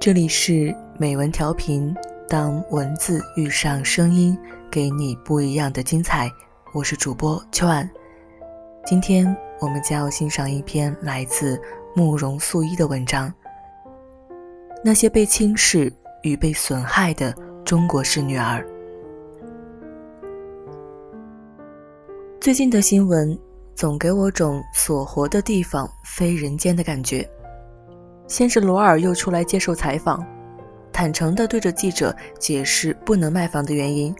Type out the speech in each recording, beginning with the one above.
这里是美文调频，当文字遇上声音，给你不一样的精彩。我是主播秋安，今天我们将要欣赏一篇来自慕容素一的文章。那些被轻视与被损害的中国式女儿。最近的新闻总给我种所活的地方非人间的感觉。先是罗尔又出来接受采访，坦诚地对着记者解释不能卖房的原因，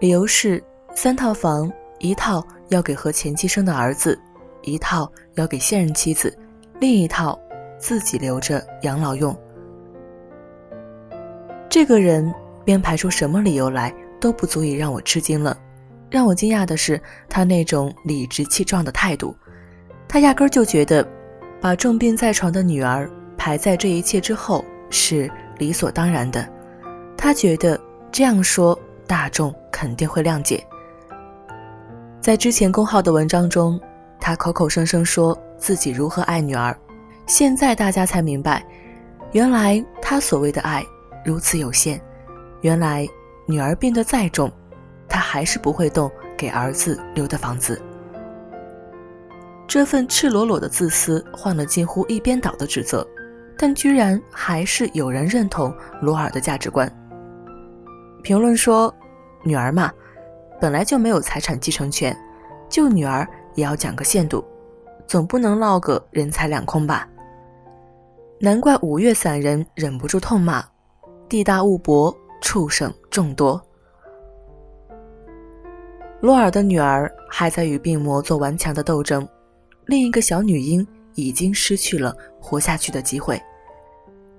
理由是三套房，一套要给和前妻生的儿子，一套要给现任妻子，另一套自己留着养老用。这个人编排出什么理由来都不足以让我吃惊了。让我惊讶的是他那种理直气壮的态度。他压根就觉得，把重病在床的女儿排在这一切之后是理所当然的。他觉得这样说大众肯定会谅解。在之前公号的文章中，他口口声声说自己如何爱女儿，现在大家才明白，原来他所谓的爱。如此有限，原来女儿病得再重，他还是不会动给儿子留的房子。这份赤裸裸的自私换了近乎一边倒的指责，但居然还是有人认同罗尔的价值观。评论说：“女儿嘛，本来就没有财产继承权，救女儿也要讲个限度，总不能落个人财两空吧？”难怪五岳散人忍不住痛骂。地大物博，畜生众多。罗尔的女儿还在与病魔做顽强的斗争，另一个小女婴已经失去了活下去的机会。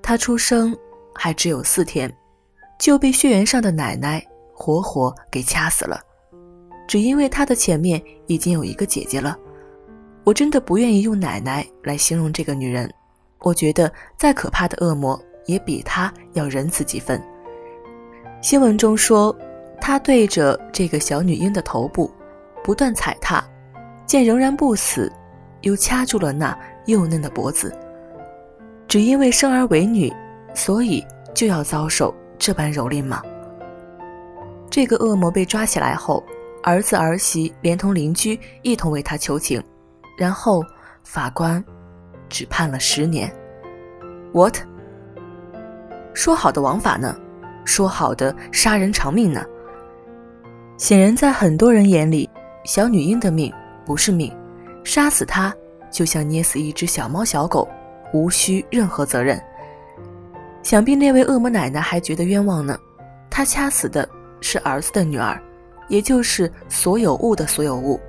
她出生还只有四天，就被血缘上的奶奶活活给掐死了，只因为她的前面已经有一个姐姐了。我真的不愿意用奶奶来形容这个女人，我觉得再可怕的恶魔。也比她要仁慈几分。新闻中说，他对着这个小女婴的头部不断踩踏，见仍然不死，又掐住了那幼嫩的脖子。只因为生而为女，所以就要遭受这般蹂躏吗？这个恶魔被抓起来后，儿子儿媳连同邻居一同为他求情，然后法官只判了十年。What？说好的王法呢？说好的杀人偿命呢？显然，在很多人眼里，小女婴的命不是命，杀死他就像捏死一只小猫小狗，无需任何责任。想必那位恶魔奶奶还觉得冤枉呢。她掐死的是儿子的女儿，也就是所有物的所有物，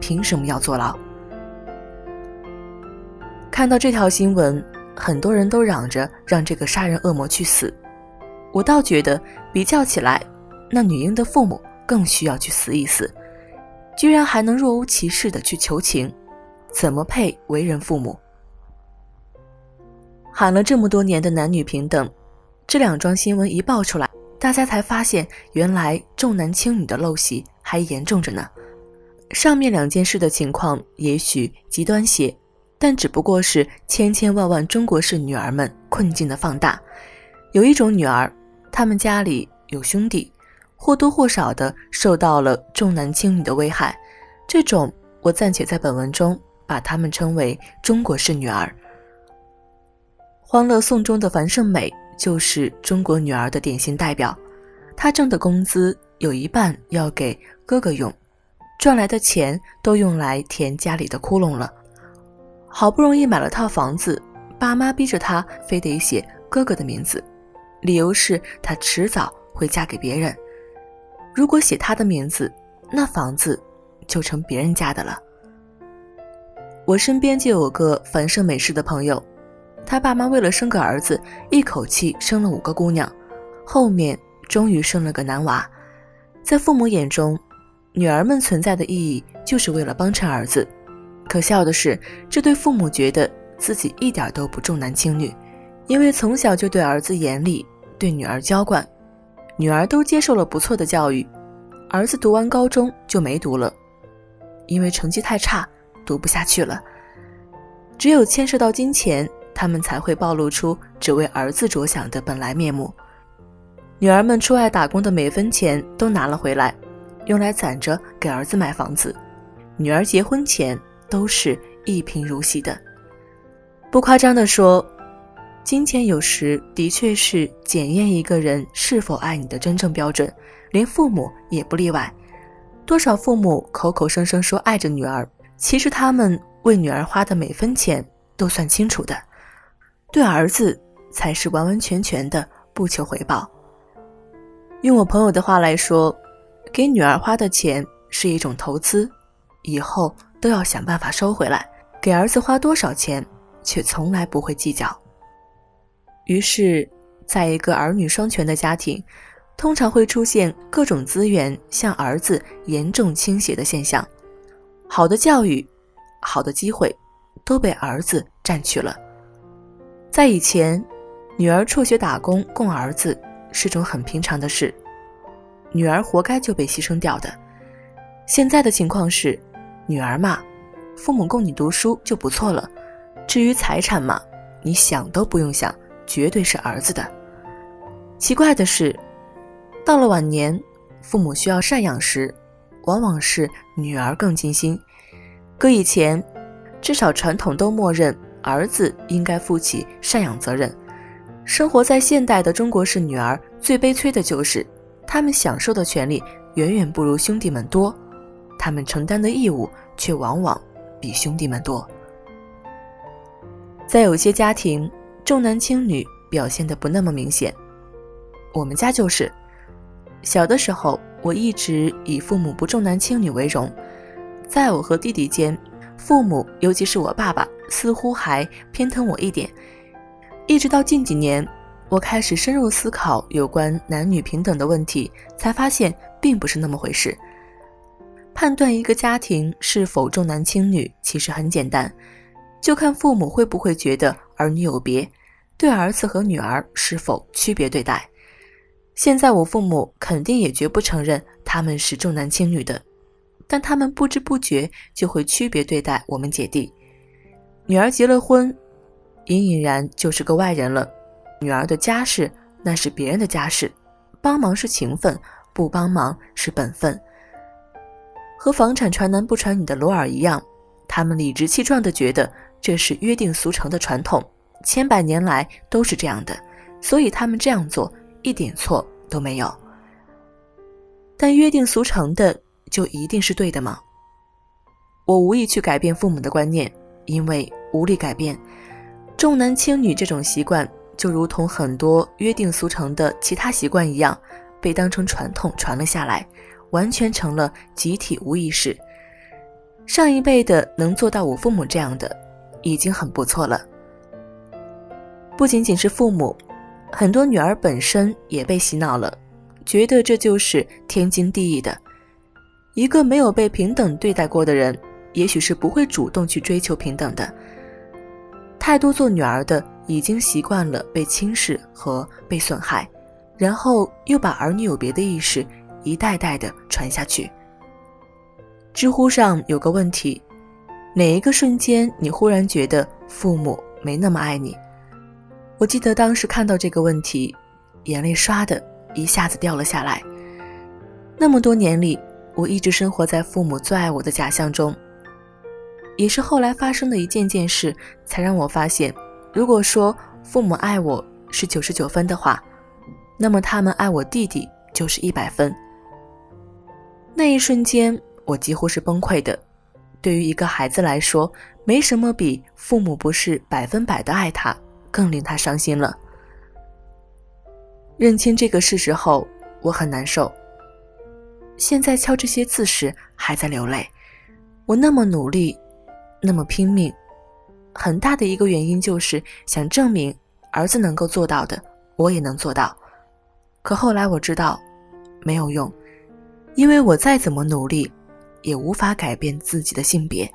凭什么要坐牢？看到这条新闻。很多人都嚷着让这个杀人恶魔去死，我倒觉得比较起来，那女婴的父母更需要去死一死。居然还能若无其事的去求情，怎么配为人父母？喊了这么多年的男女平等，这两桩新闻一爆出来，大家才发现原来重男轻女的陋习还严重着呢。上面两件事的情况也许极端些。但只不过是千千万万中国式女儿们困境的放大。有一种女儿，她们家里有兄弟，或多或少的受到了重男轻女的危害。这种，我暂且在本文中把他们称为中国式女儿。《欢乐颂》中的樊胜美就是中国女儿的典型代表。她挣的工资有一半要给哥哥用，赚来的钱都用来填家里的窟窿了。好不容易买了套房子，爸妈逼着她非得写哥哥的名字，理由是她迟早会嫁给别人。如果写他的名字，那房子就成别人家的了。我身边就有个樊胜美式的朋友，他爸妈为了生个儿子，一口气生了五个姑娘，后面终于生了个男娃。在父母眼中，女儿们存在的意义就是为了帮衬儿子。可笑的是，这对父母觉得自己一点都不重男轻女，因为从小就对儿子严厉，对女儿娇惯，女儿都接受了不错的教育，儿子读完高中就没读了，因为成绩太差，读不下去了。只有牵涉到金钱，他们才会暴露出只为儿子着想的本来面目。女儿们出外打工的每分钱都拿了回来，用来攒着给儿子买房子。女儿结婚前都是一贫如洗的。不夸张地说，金钱有时的确是检验一个人是否爱你的真正标准，连父母也不例外。多少父母口口声声说爱着女儿，其实他们为女儿花的每分钱都算清楚的，对儿子才是完完全全的不求回报。用我朋友的话来说，给女儿花的钱是一种投资，以后都要想办法收回来。给儿子花多少钱，却从来不会计较。于是，在一个儿女双全的家庭，通常会出现各种资源向儿子严重倾斜的现象。好的教育、好的机会，都被儿子占去了。在以前，女儿辍学打工供儿子。是种很平常的事，女儿活该就被牺牲掉的。现在的情况是，女儿嘛，父母供你读书就不错了。至于财产嘛，你想都不用想，绝对是儿子的。奇怪的是，到了晚年，父母需要赡养时，往往是女儿更尽心。搁以前，至少传统都默认儿子应该负起赡养责任。生活在现代的中国式女儿最悲催的就是，她们享受的权利远远不如兄弟们多，她们承担的义务却往往比兄弟们多。在有些家庭，重男轻女表现的不那么明显，我们家就是。小的时候，我一直以父母不重男轻女为荣，在我和弟弟间，父母尤其是我爸爸似乎还偏疼我一点。一直到近几年，我开始深入思考有关男女平等的问题，才发现并不是那么回事。判断一个家庭是否重男轻女，其实很简单，就看父母会不会觉得儿女有别，对儿子和女儿是否区别对待。现在我父母肯定也绝不承认他们是重男轻女的，但他们不知不觉就会区别对待我们姐弟。女儿结了婚。隐隐然就是个外人了。女儿的家事那是别人的家事，帮忙是情分，不帮忙是本分。和房产传男不传女的罗尔一样，他们理直气壮地觉得这是约定俗成的传统，千百年来都是这样的，所以他们这样做一点错都没有。但约定俗成的就一定是对的吗？我无意去改变父母的观念，因为无力改变。重男轻女这种习惯，就如同很多约定俗成的其他习惯一样，被当成传统传了下来，完全成了集体无意识。上一辈的能做到我父母这样的，已经很不错了。不仅仅是父母，很多女儿本身也被洗脑了，觉得这就是天经地义的。一个没有被平等对待过的人，也许是不会主动去追求平等的。太多做女儿的已经习惯了被轻视和被损害，然后又把儿女有别的意识一代代的传下去。知乎上有个问题：哪一个瞬间你忽然觉得父母没那么爱你？我记得当时看到这个问题，眼泪唰的一下子掉了下来。那么多年里，我一直生活在父母最爱我的假象中。也是后来发生的一件件事，才让我发现，如果说父母爱我是九十九分的话，那么他们爱我弟弟就是一百分。那一瞬间，我几乎是崩溃的。对于一个孩子来说，没什么比父母不是百分百的爱他更令他伤心了。认清这个事实后，我很难受。现在敲这些字时还在流泪。我那么努力。那么拼命，很大的一个原因就是想证明儿子能够做到的，我也能做到。可后来我知道，没有用，因为我再怎么努力，也无法改变自己的性别。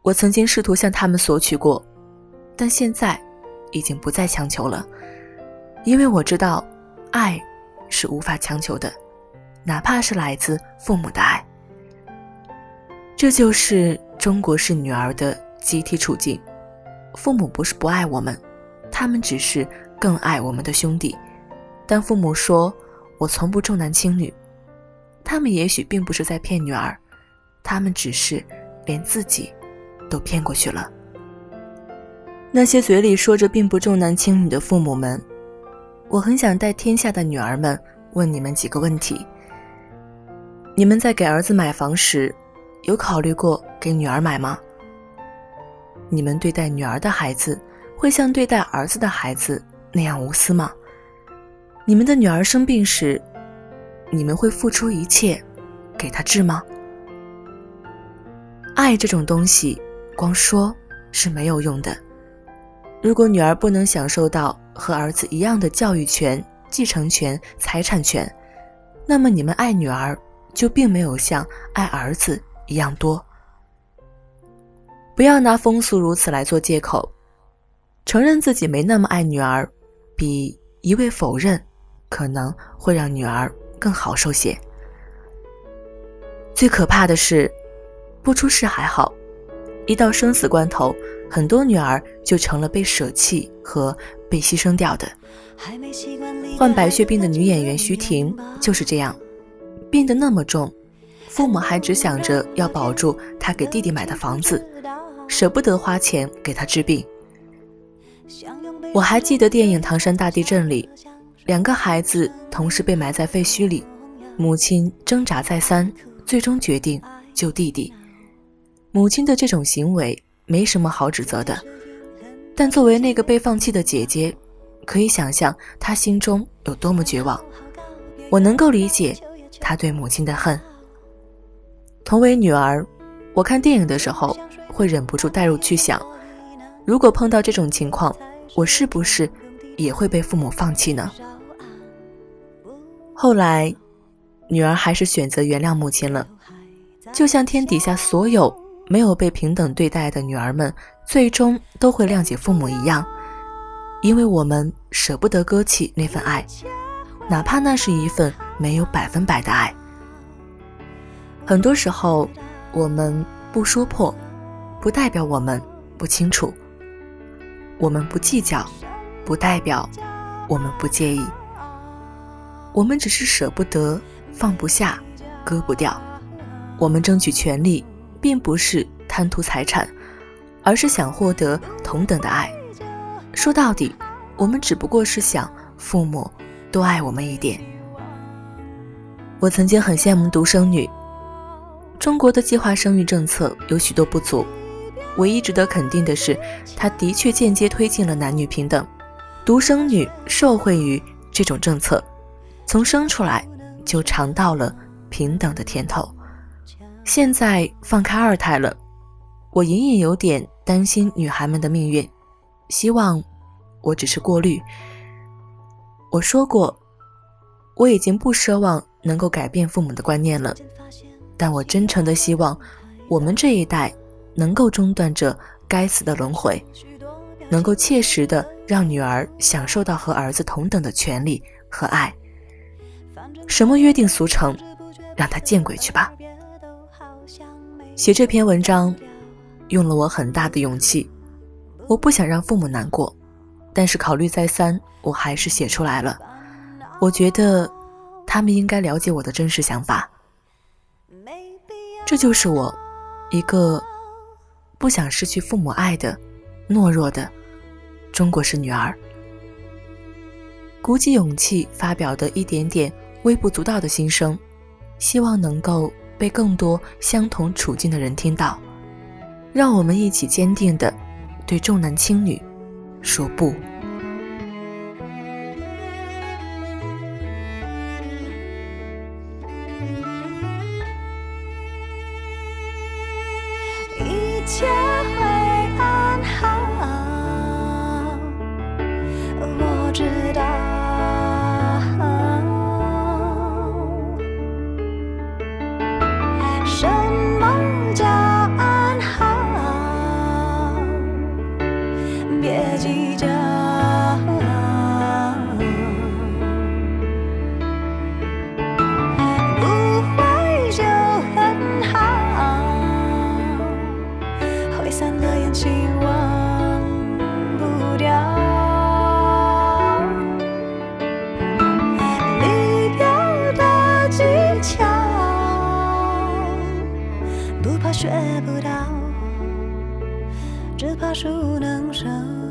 我曾经试图向他们索取过，但现在已经不再强求了，因为我知道，爱是无法强求的，哪怕是来自父母的爱。这就是中国式女儿的集体处境。父母不是不爱我们，他们只是更爱我们的兄弟。但父母说我从不重男轻女，他们也许并不是在骗女儿，他们只是连自己都骗过去了。那些嘴里说着并不重男轻女的父母们，我很想带天下的女儿们问你们几个问题：你们在给儿子买房时，有考虑过给女儿买吗？你们对待女儿的孩子，会像对待儿子的孩子那样无私吗？你们的女儿生病时，你们会付出一切给她治吗？爱这种东西，光说是没有用的。如果女儿不能享受到和儿子一样的教育权、继承权、财产权，那么你们爱女儿就并没有像爱儿子一样多。不要拿风俗如此来做借口，承认自己没那么爱女儿，比一味否认，可能会让女儿更好受些。最可怕的是，不出事还好，一到生死关头，很多女儿就成了被舍弃和被牺牲掉的。患白血病的女演员徐婷就是这样，病得那么重，父母还只想着要保住她给弟弟买的房子。舍不得花钱给她治病。我还记得电影《唐山大地震》里，两个孩子同时被埋在废墟里，母亲挣扎再三，最终决定救弟弟。母亲的这种行为没什么好指责的，但作为那个被放弃的姐姐，可以想象她心中有多么绝望。我能够理解她对母亲的恨。同为女儿，我看电影的时候。会忍不住代入去想，如果碰到这种情况，我是不是也会被父母放弃呢？后来，女儿还是选择原谅母亲了，就像天底下所有没有被平等对待的女儿们，最终都会谅解父母一样，因为我们舍不得割弃那份爱，哪怕那是一份没有百分百的爱。很多时候，我们不说破。不代表我们不清楚，我们不计较，不代表我们不介意。我们只是舍不得，放不下，割不掉。我们争取权利，并不是贪图财产，而是想获得同等的爱。说到底，我们只不过是想父母多爱我们一点。我曾经很羡慕独生女。中国的计划生育政策有许多不足。唯一值得肯定的是，它的确间接推进了男女平等，独生女受惠于这种政策，从生出来就尝到了平等的甜头。现在放开二胎了，我隐隐有点担心女孩们的命运，希望我只是过滤。我说过，我已经不奢望能够改变父母的观念了，但我真诚的希望我们这一代。能够中断这该死的轮回，能够切实的让女儿享受到和儿子同等的权利和爱。什么约定俗成，让他见鬼去吧！写这篇文章，用了我很大的勇气。我不想让父母难过，但是考虑再三，我还是写出来了。我觉得，他们应该了解我的真实想法。这就是我，一个。不想失去父母爱的懦弱的中国式女儿，鼓起勇气发表的一点点微不足道的心声，希望能够被更多相同处境的人听到。让我们一起坚定的对重男轻女说不。散了烟气忘不掉。离别的技巧，不怕学不到，只怕熟能生。